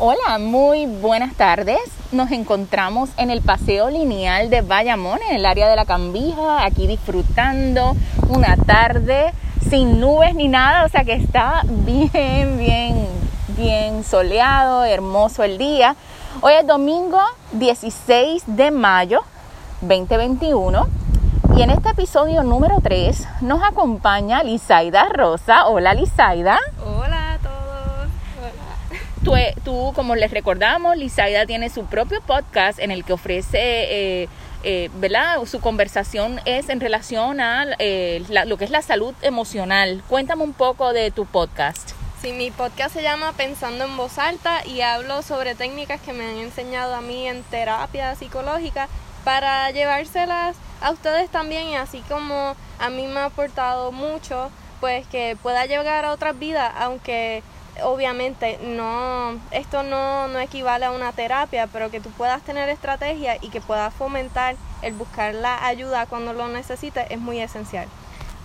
Hola, muy buenas tardes. Nos encontramos en el paseo lineal de Bayamón, en el área de la Cambija, aquí disfrutando una tarde sin nubes ni nada, o sea que está bien, bien, bien soleado, hermoso el día. Hoy es domingo 16 de mayo 2021 y en este episodio número 3 nos acompaña Lizaida Rosa. Hola Lizaida. Hola. Tú, eh, tú, como les recordamos, Lizaida tiene su propio podcast en el que ofrece, eh, eh, ¿verdad? Su conversación es en relación a eh, lo que es la salud emocional. Cuéntame un poco de tu podcast. Sí, mi podcast se llama Pensando en voz alta y hablo sobre técnicas que me han enseñado a mí en terapia psicológica para llevárselas a ustedes también y así como a mí me ha aportado mucho, pues que pueda llegar a otras vidas, aunque obviamente no esto no, no equivale a una terapia, pero que tú puedas tener estrategia y que puedas fomentar el buscar la ayuda cuando lo necesites es muy esencial.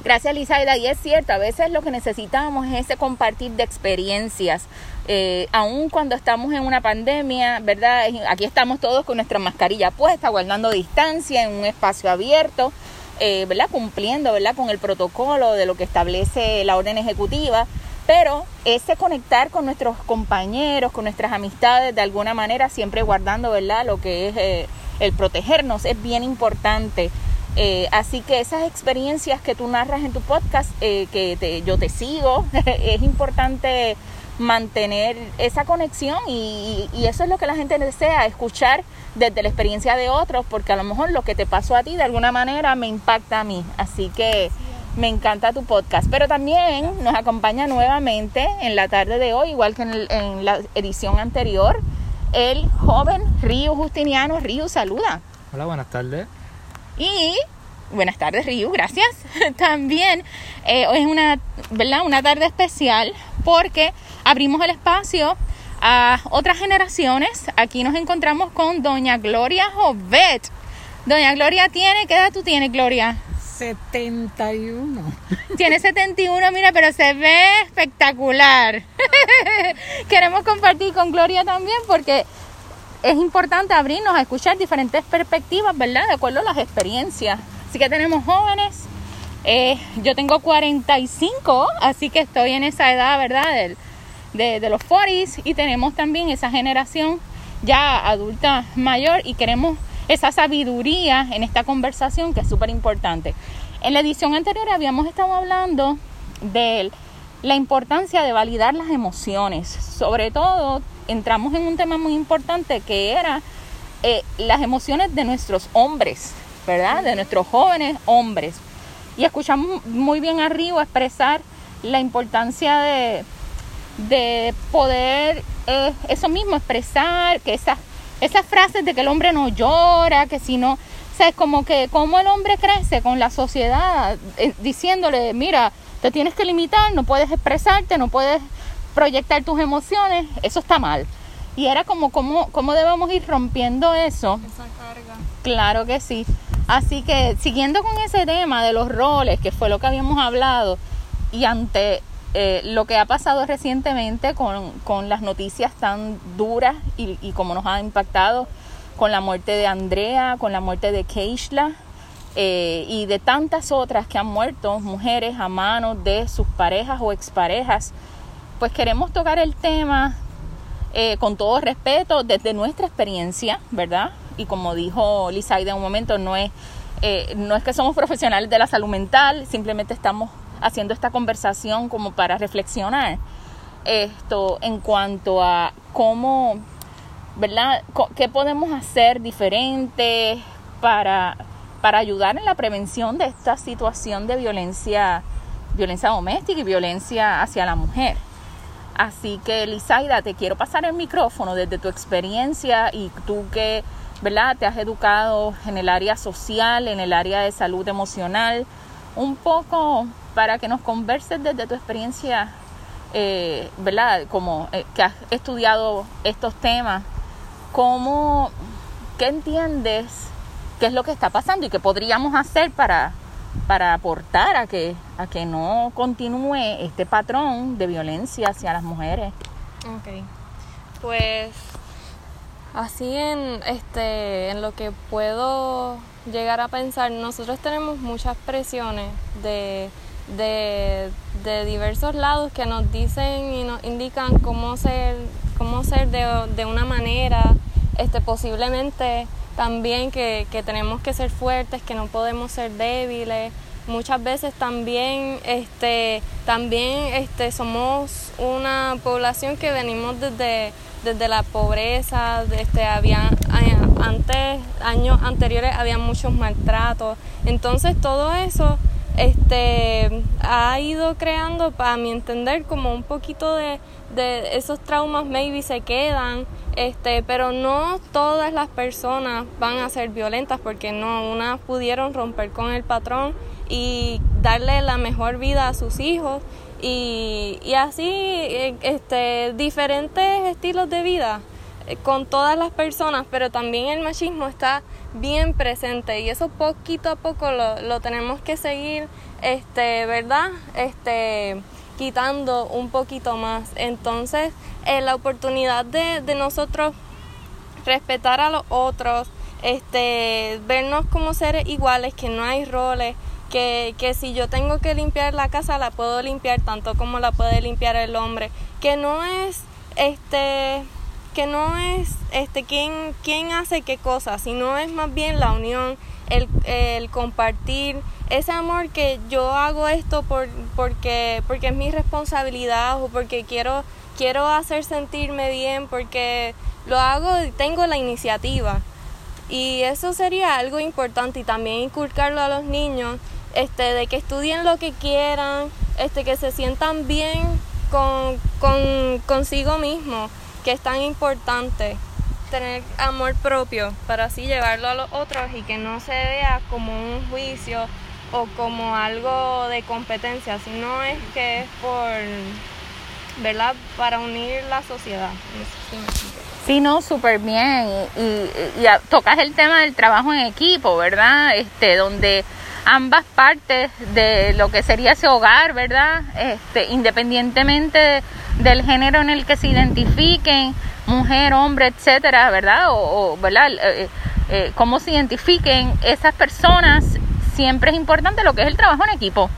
Gracias, Lizaida. Y es cierto, a veces lo que necesitamos es ese compartir de experiencias. Eh, aun cuando estamos en una pandemia, ¿verdad? Aquí estamos todos con nuestra mascarilla puesta, guardando distancia en un espacio abierto, eh, ¿verdad? Cumpliendo, ¿verdad? Con el protocolo de lo que establece la orden ejecutiva. Pero ese conectar con nuestros compañeros, con nuestras amistades, de alguna manera, siempre guardando, ¿verdad? Lo que es eh, el protegernos, es bien importante. Eh, así que esas experiencias que tú narras en tu podcast, eh, que te- yo te sigo, es importante mantener esa conexión y, y eso es lo que la gente desea, escuchar desde la experiencia de otros, porque a lo mejor lo que te pasó a ti de alguna manera me impacta a mí. Así que me encanta tu podcast. Pero también nos acompaña nuevamente en la tarde de hoy, igual que en, el- en la edición anterior, el joven Río Justiniano. Río, saluda. Hola, buenas tardes. Y buenas tardes, Ryu, gracias. También eh, hoy es una, ¿verdad? una tarde especial porque abrimos el espacio a otras generaciones. Aquí nos encontramos con Doña Gloria Jovet. Doña Gloria tiene, ¿qué edad tú tienes, Gloria? 71. Tiene 71, mira, pero se ve espectacular. Queremos compartir con Gloria también porque es importante abrirnos a escuchar diferentes perspectivas, ¿verdad? De acuerdo a las experiencias. Así que tenemos jóvenes. eh, yo tengo 45, así que estoy en esa edad, ¿verdad? Del- de, de los 40s y tenemos también esa generación ya adulta mayor y queremos esa sabiduría en esta conversación que es súper importante. En la edición anterior habíamos estado hablando de la importancia de validar las emociones. Sobre todo entramos en un tema muy importante que era eh, las emociones de nuestros hombres, ¿verdad? De nuestros jóvenes hombres. Y escuchamos muy bien arriba expresar la importancia de, de poder eh, eso mismo expresar, que esas, esas frases de que el hombre no llora, que si no, o sea, es como que como el hombre crece con la sociedad eh, diciéndole, mira, te tienes que limitar, no puedes expresarte, no puedes proyectar tus emociones, eso está mal. Y era como cómo, cómo debemos ir rompiendo eso. Esa carga. Claro que sí. Así que siguiendo con ese tema de los roles, que fue lo que habíamos hablado, y ante eh, lo que ha pasado recientemente con, con las noticias tan duras y, y como nos ha impactado con la muerte de Andrea, con la muerte de Keishla eh, y de tantas otras que han muerto, mujeres a manos de sus parejas o exparejas, pues queremos tocar el tema eh, con todo respeto, desde nuestra experiencia, ¿verdad? Y como dijo Lizaida en un momento, no es, eh, no es que somos profesionales de la salud mental, simplemente estamos haciendo esta conversación como para reflexionar esto en cuanto a cómo, ¿verdad? ¿Qué podemos hacer diferente para, para ayudar en la prevención de esta situación de violencia, violencia doméstica y violencia hacia la mujer? Así que, Lizaida, te quiero pasar el micrófono desde tu experiencia y tú que, ¿verdad? Te has educado en el área social, en el área de salud emocional, un poco para que nos converses desde tu experiencia, eh, ¿verdad? Como eh, que has estudiado estos temas, ¿cómo, qué entiendes? ¿Qué es lo que está pasando y qué podríamos hacer para, para aportar a que, a que no continúe este patrón de violencia hacia las mujeres. Ok. Pues así en este en lo que puedo llegar a pensar, nosotros tenemos muchas presiones de, de, de diversos lados que nos dicen y nos indican cómo ser, cómo ser de, de una manera, este posiblemente también que, que tenemos que ser fuertes, que no podemos ser débiles, muchas veces también este también este somos una población que venimos desde desde la pobreza este había antes años anteriores había muchos maltratos. Entonces todo eso este ha ido creando para mi entender como un poquito de, de esos traumas maybe se quedan este pero no todas las personas van a ser violentas porque no unas pudieron romper con el patrón y darle la mejor vida a sus hijos y, y así eh, este, diferentes estilos de vida eh, con todas las personas, pero también el machismo está bien presente y eso poquito a poco lo, lo tenemos que seguir, este, ¿verdad? Este, quitando un poquito más. Entonces, eh, la oportunidad de, de nosotros respetar a los otros, este, vernos como seres iguales, que no hay roles, que, que si yo tengo que limpiar la casa la puedo limpiar tanto como la puede limpiar el hombre, que no es este que no es este quién, quién hace qué cosa, sino es más bien la unión, el, el compartir, ese amor que yo hago esto por, porque, porque es mi responsabilidad o porque quiero, quiero hacer sentirme bien, porque lo hago y tengo la iniciativa. Y eso sería algo importante y también inculcarlo a los niños este, de que estudien lo que quieran, este, que se sientan bien con, con consigo mismo, que es tan importante tener amor propio para así llevarlo a los otros y que no se vea como un juicio o como algo de competencia, sino es que es por, ¿verdad? Para unir la sociedad. Sí, no, súper bien. Y, y, y, tocas el tema del trabajo en equipo, ¿verdad? Este, donde ambas partes de lo que sería ese hogar, ¿verdad? Este, independientemente del género en el que se identifiquen, mujer, hombre, etcétera, ¿verdad? O, o ¿verdad? Eh, eh, cómo se identifiquen esas personas, siempre es importante lo que es el trabajo en equipo.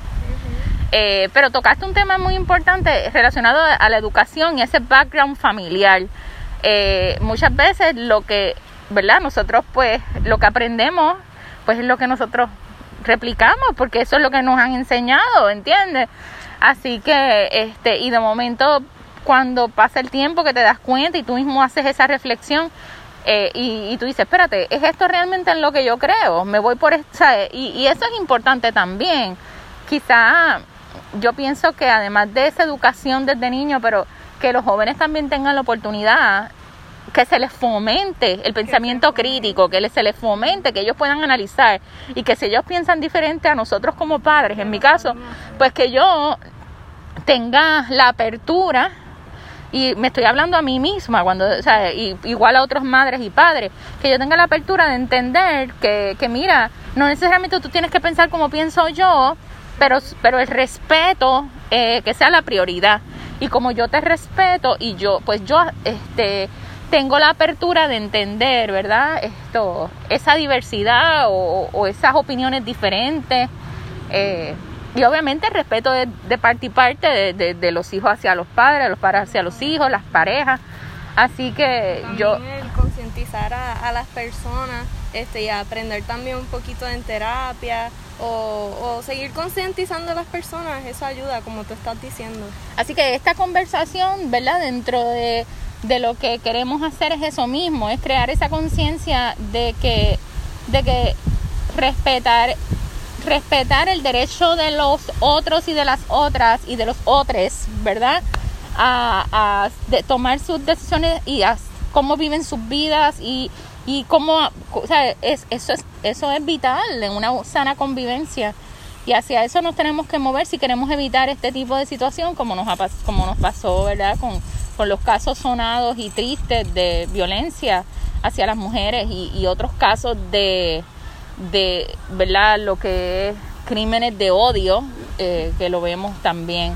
Eh, pero tocaste un tema muy importante relacionado a la educación y ese background familiar. Eh, muchas veces lo que, ¿verdad? Nosotros pues lo que aprendemos pues es lo que nosotros replicamos porque eso es lo que nos han enseñado, ¿entiendes? Así que, este, y de momento cuando pasa el tiempo que te das cuenta y tú mismo haces esa reflexión eh, y, y, tú dices, espérate, ¿es esto realmente en lo que yo creo? Me voy por esta... Y, y eso es importante también. Quizá yo pienso que además de esa educación desde niño, pero que los jóvenes también tengan la oportunidad que se les fomente el pensamiento crítico, que se les fomente, que ellos puedan analizar. Y que si ellos piensan diferente a nosotros como padres, en mi caso, pues que yo tenga la apertura y me estoy hablando a mí misma cuando o sea, y, igual a otras madres y padres que yo tenga la apertura de entender que, que mira no necesariamente tú tienes que pensar como pienso yo pero pero el respeto eh, que sea la prioridad. Y como yo te respeto y yo pues yo este tengo la apertura de entender, ¿verdad? Esto, esa diversidad o, o esas opiniones diferentes. Eh, y obviamente el respeto de, de parte y parte de, de, de, los hijos hacia los padres, los padres hacia los hijos, las parejas. Así que también yo... El concientizar a, a, las personas este, y aprender también un poquito en terapia o, o seguir concientizando a las personas, eso ayuda, como tú estás diciendo. Así que esta conversación, ¿verdad? Dentro de de lo que queremos hacer es eso mismo, es crear esa conciencia de que, de que respetar, respetar el derecho de los otros y de las otras y de los otros, ¿verdad? A, de tomar sus decisiones y a cómo viven sus vidas y, y cómo, o sea, es, eso, es, eso es vital en una sana convivencia. Y hacia eso nos tenemos que mover si queremos evitar este tipo de situación como nos, como nos pasó, ¿verdad? Con, con los casos sonados y tristes de violencia hacia las mujeres y, otros casos de, de, ¿verdad? Lo que es crímenes de odio, eh, que lo vemos también.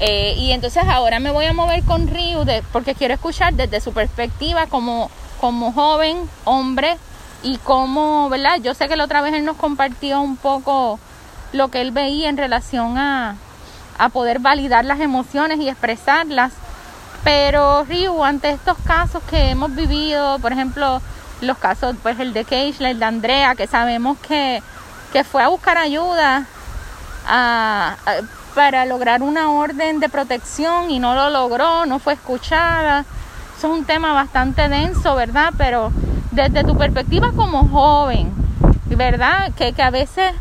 Eh, y entonces ahora me voy a mover con Ryu porque quiero escuchar desde su perspectiva como, como joven, hombre, y como, ¿verdad? Yo sé que la otra vez él nos compartió un poco lo que él veía en relación a, a poder validar las emociones y expresarlas. Pero Ryu, ante estos casos que hemos vivido, por ejemplo, los casos, pues el de Keishla, el de Andrea, que sabemos que, que fue a buscar ayuda para lograr una orden de protección y no lo logró, no fue escuchada. Eso es un tema bastante denso, ¿verdad? Pero desde tu perspectiva como joven, ¿verdad? Que, que a veces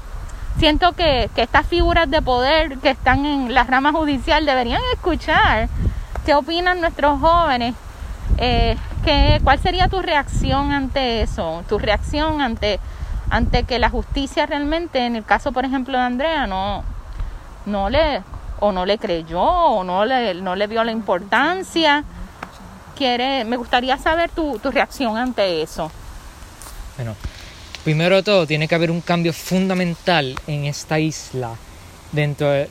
siento que, que, estas figuras de poder que están en la rama judicial deberían escuchar qué opinan nuestros jóvenes. Eh, ¿qué, ¿Cuál sería tu reacción ante eso? Tu reacción ante, ante que la justicia realmente, en el caso por ejemplo de Andrea, no, no le o no le creyó o no le, no le vio la importancia. Quiere, me gustaría saber tu, tu reacción ante eso. Bueno, primero de todo tiene que haber un cambio fundamental en esta isla dentro de,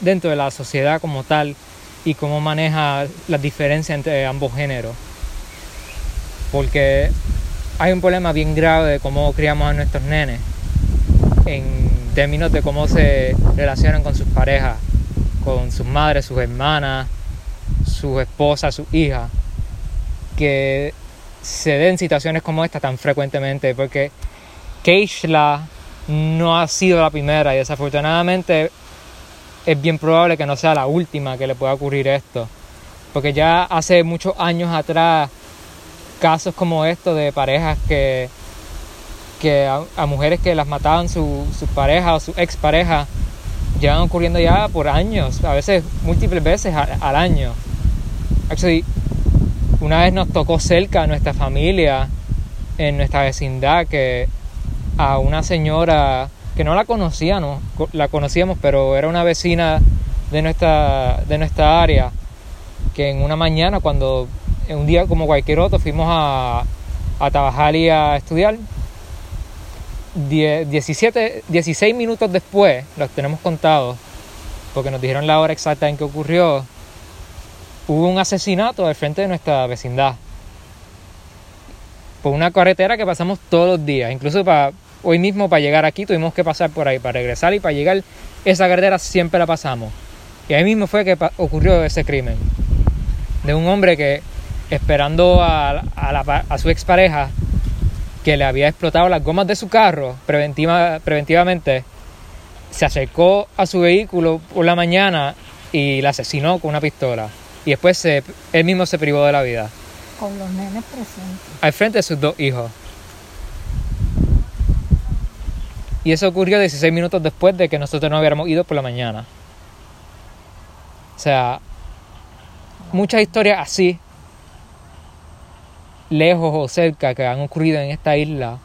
dentro de la sociedad como tal y cómo maneja las diferencias entre ambos géneros. Porque hay un problema bien grave de cómo criamos a nuestros nenes en términos de cómo se relacionan con sus parejas, con sus madres, sus hermanas, sus esposas, sus hijas, que se den situaciones como esta tan frecuentemente, porque Keishla no ha sido la primera y desafortunadamente es bien probable que no sea la última que le pueda ocurrir esto. Porque ya hace muchos años atrás, casos como estos de parejas que, que a, mujeres que las mataban sus su parejas o su expareja, llevan ocurriendo ya por años, a veces múltiples veces al, año. Actually, una vez nos tocó cerca a nuestra familia, en nuestra vecindad, que a una señora que no la conocíamos, la conocíamos, pero era una vecina de nuestra, de nuestra área, que en una mañana, cuando en un día como cualquier otro, fuimos a, a trabajar y a estudiar, 17, 16 minutos después, los tenemos contados, porque nos dijeron la hora exacta en que ocurrió, hubo un asesinato al frente de nuestra vecindad. Por una carretera que pasamos todos los días, incluso para hoy mismo para llegar aquí tuvimos que pasar por ahí, para regresar y para llegar esa carretera siempre la pasamos. Y ahí mismo fue que ocurrió ese crimen. De un hombre que esperando a, a, su expareja que le había explotado las gomas de su carro preventiva, preventivamente, se acercó a su vehículo por la mañana y la asesinó con una pistola. Y después se, él mismo se privó de la vida. Con los nenes presentes. Al frente de sus dos hijos. Y eso ocurrió 16 minutos después de que nosotros no hubiéramos ido por la mañana. O sea, muchas historias así, lejos o cerca, que han ocurrido en esta isla,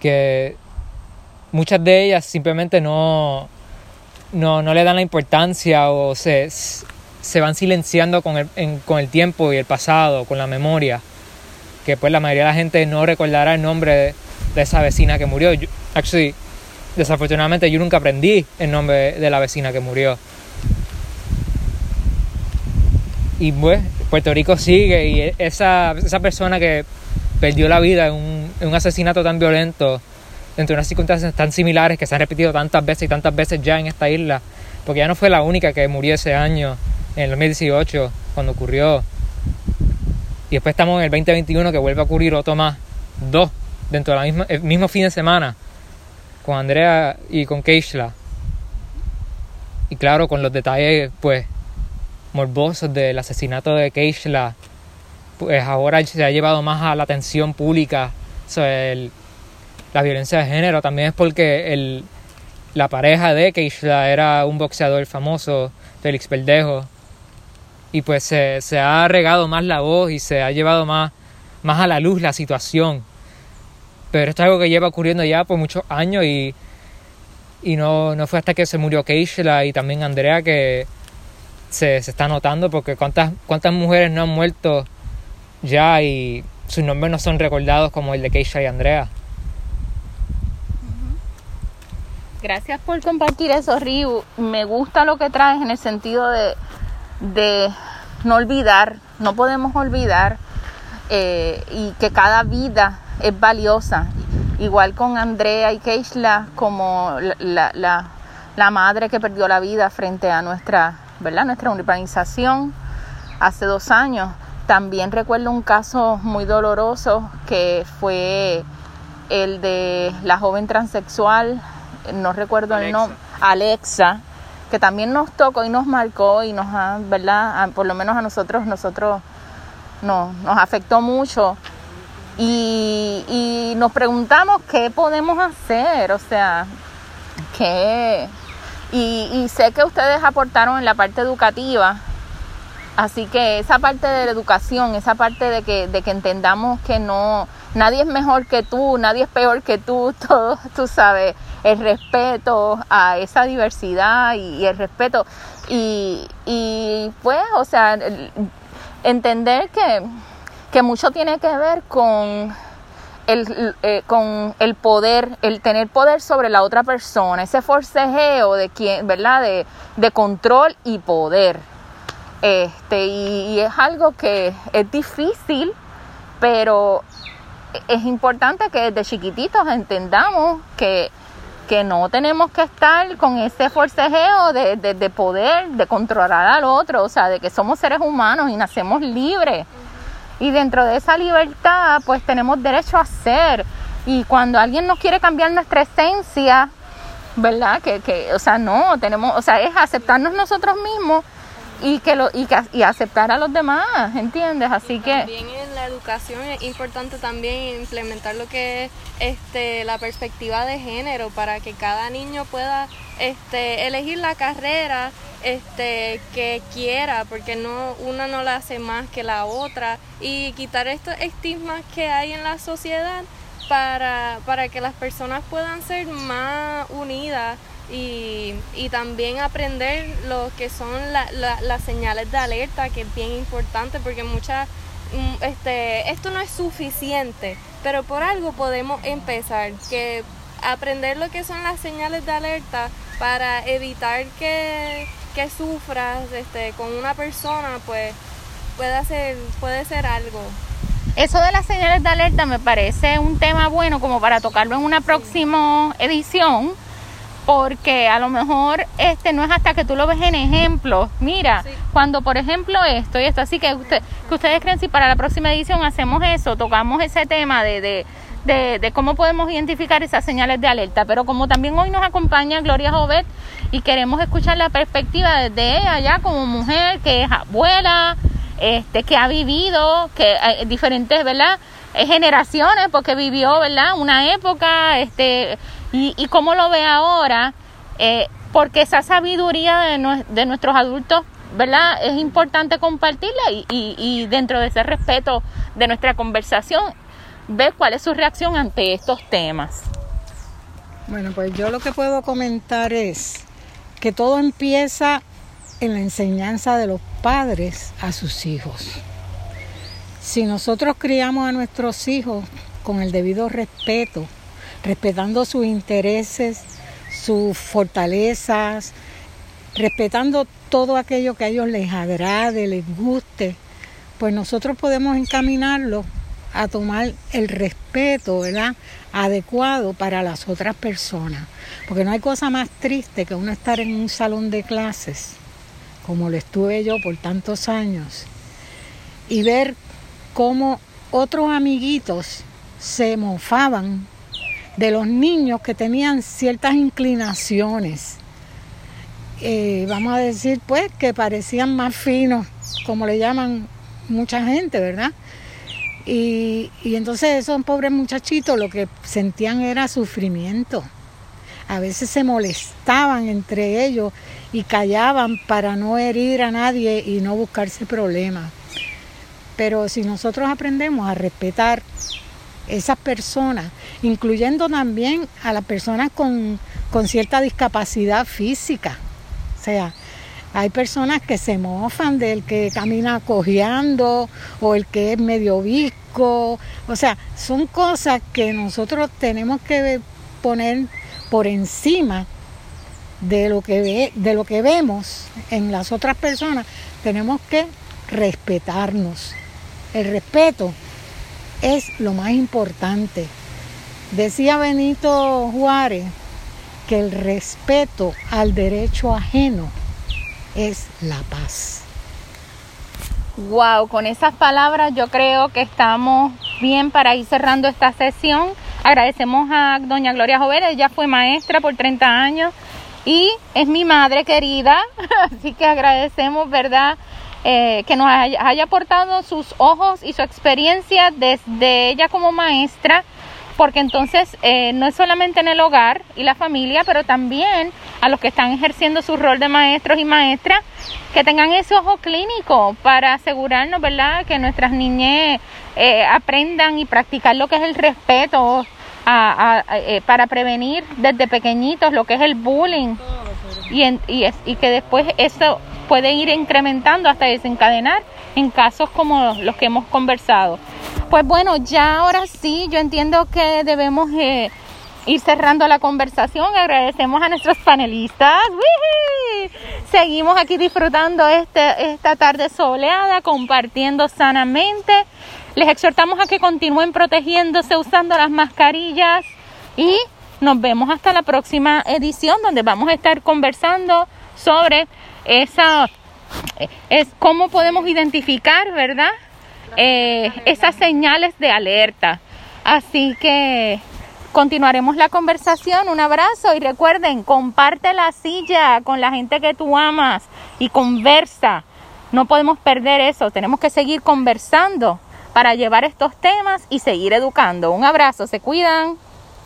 que muchas de ellas simplemente no, no, le dan la importancia o se, se van silenciando con el, con el tiempo y el pasado, con la memoria, que pues la mayoría de la gente no recordará el nombre de de esa vecina que murió. actually, desafortunadamente yo nunca aprendí el nombre de la vecina que murió. Y pues Puerto Rico sigue y esa, esa persona que perdió la vida en un, en un asesinato tan violento, entre unas circunstancias tan similares que se han repetido tantas veces y tantas veces ya en esta isla, porque ya no fue la única que murió ese año, en el 2018, cuando ocurrió. Y después estamos en el 2021 que vuelve a ocurrir otro más, dos dentro del mismo fin de semana con Andrea y con Keishla. Y claro, con los detalles pues morbosos del asesinato de Keishla, pues ahora se ha llevado más a la atención pública sobre la violencia de género. También es porque el, la pareja de Keishla era un boxeador famoso, Félix Verdejo. Y pues se, se, ha regado más la voz y se ha llevado más, más a la luz la situación pero esto es algo que lleva ocurriendo ya por muchos años y, y no, no fue hasta que se murió Keishla y también Andrea que se, se, está notando porque cuántas, cuántas mujeres no han muerto ya y sus nombres no son recordados como el de Keishla y Andrea. Gracias por compartir eso, Riu. Me gusta lo que traes en el sentido de, de no olvidar, no podemos olvidar eh, y que cada vida es valiosa. Igual con Andrea y Keishla, como la, la, la madre que perdió la vida frente a nuestra, ¿verdad? nuestra urbanización hace dos años. También recuerdo un caso muy doloroso que fue el de la joven transexual, no recuerdo el nombre, Alexa, que también nos tocó y nos marcó y nos ha, ¿verdad? por lo menos a nosotros, nosotros no, nos afectó mucho. Y, y nos preguntamos qué podemos hacer, o sea, qué... Y, sé que ustedes aportaron en la parte educativa, Así que esa parte de la educación, esa parte de que, de que entendamos que no, nadie es mejor que tú, nadie es peor que tú, todo, tú sabes, el respeto a esa diversidad y, el respeto. Y, pues, o sea, entender que, que mucho tiene que ver con el, eh, con el poder, el tener poder sobre la otra persona, ese forcejeo de quien, ¿verdad? De, de control y poder. Este, y, es algo que es difícil, pero es importante que desde chiquititos entendamos que, que no tenemos que estar con ese forcejeo de, de, poder, de controlar al otro, o sea, de que somos seres humanos y nacemos libres. Y dentro de esa libertad, pues tenemos derecho a ser. Y cuando alguien nos quiere cambiar nuestra esencia, ¿verdad? Que, que, o sea, no, tenemos, o sea, es aceptarnos nosotros mismos y que lo y, y aceptar a los demás, ¿entiendes? Así que también en la educación es importante también implementar lo que es este la perspectiva de género para que cada niño pueda este elegir la carrera este que quiera porque no una no la hace más que la otra. Y quitar estos estigmas que hay en la sociedad para, para que las personas puedan ser más unidas y, y también aprender lo que son las señales de alerta, que es bien importante porque muchas, mm, este, esto no es suficiente, pero por algo podemos empezar, que aprender lo que son las señales de alerta para evitar que, que sufras este, con una persona, pues puede ser, puede ser algo. Eso de las señales de alerta me parece un tema bueno como para tocarlo en una próxima edición porque a lo mejor este no es hasta que tú lo ves en ejemplos. Mira, cuando por ejemplo esto y esto, así que, usted, que ustedes creen si para la próxima edición hacemos eso, tocamos ese tema de, de, de, cómo podemos identificar esas señales de alerta, pero como también hoy nos acompaña Gloria Jovet y queremos escuchar la perspectiva desde ella ya como mujer que es abuela, este, que ha vivido, que hay diferentes, ¿verdad? Eh, generaciones, porque vivió, ¿verdad? Una época, este, y, y cómo lo ve ahora, eh, porque esa sabiduría de, nuestros adultos, ¿verdad? Es importante compartirla y, dentro de ese respeto de nuestra conversación, ver cuál es su reacción ante estos temas. Bueno, pues yo lo que puedo comentar es que todo empieza en la enseñanza de los padres a sus hijos. Si nosotros criamos a nuestros hijos con el debido respeto, respetando sus intereses, sus fortalezas, respetando todo aquello que a ellos les agrade, les guste, pues nosotros podemos encaminarlos a tomar el respeto ¿verdad? adecuado para las otras personas. Porque no hay cosa más triste que uno estar en un salón de clases, como lo estuve yo por tantos años, y ver cómo otros amiguitos se mofaban de los niños que tenían ciertas inclinaciones. Eh, vamos a decir, pues, que parecían más finos, como le llaman mucha gente, ¿verdad? Y, y entonces esos pobres muchachitos lo que sentían era sufrimiento. A veces se molestaban entre ellos y callaban para no herir a nadie y no buscarse problemas. Pero si nosotros aprendemos a respetar esas personas, incluyendo también a las personas con, cierta discapacidad física. O sea, hay personas que se mofan del que camina cojeando o el que es medio visco. O sea, son cosas que nosotros tenemos que poner por encima de lo que de lo que vemos en las otras personas, tenemos que respetarnos. El respeto es lo más importante. Decía Benito Juárez que el respeto al derecho ajeno es la paz. Wow, con esas palabras yo creo que estamos bien para ir cerrando esta sesión. Agradecemos a doña Gloria Jover, ella fue maestra por 30 años y es mi madre querida, así que agradecemos, ¿verdad? Eh, que nos haya, haya aportado sus ojos y su experiencia desde ella como maestra, porque entonces eh, no es solamente en el hogar y la familia, pero también a los que están ejerciendo su rol de maestros y maestras, que tengan ese ojo clínico para asegurarnos, ¿verdad?, que nuestras niñas eh, aprendan y practicar lo que es el respeto para prevenir desde pequeñitos lo que es el bullying y, y, y que después eso puede ir incrementando hasta desencadenar en casos como los que hemos conversado. Pues bueno, ya ahora sí, yo entiendo que debemos eh, ir cerrando la conversación. Agradecemos a nuestros panelistas. Seguimos aquí disfrutando este, esta tarde soleada, compartiendo sanamente. Les exhortamos a que continúen protegiéndose usando las mascarillas y nos vemos hasta la próxima edición donde vamos a estar conversando sobre esa es cómo podemos identificar, ¿verdad? Eh, esas señales de alerta. Así que continuaremos la conversación. Un abrazo y recuerden, comparte la silla con la gente que tú amas y conversa. No podemos perder eso. Tenemos que seguir conversando para llevar estos temas y seguir educando. Un abrazo, se cuidan.